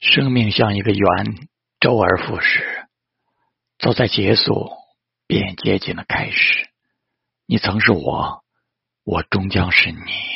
生命像一个圆周而复始走在结束便接近了开始。你曾是我我终将是你。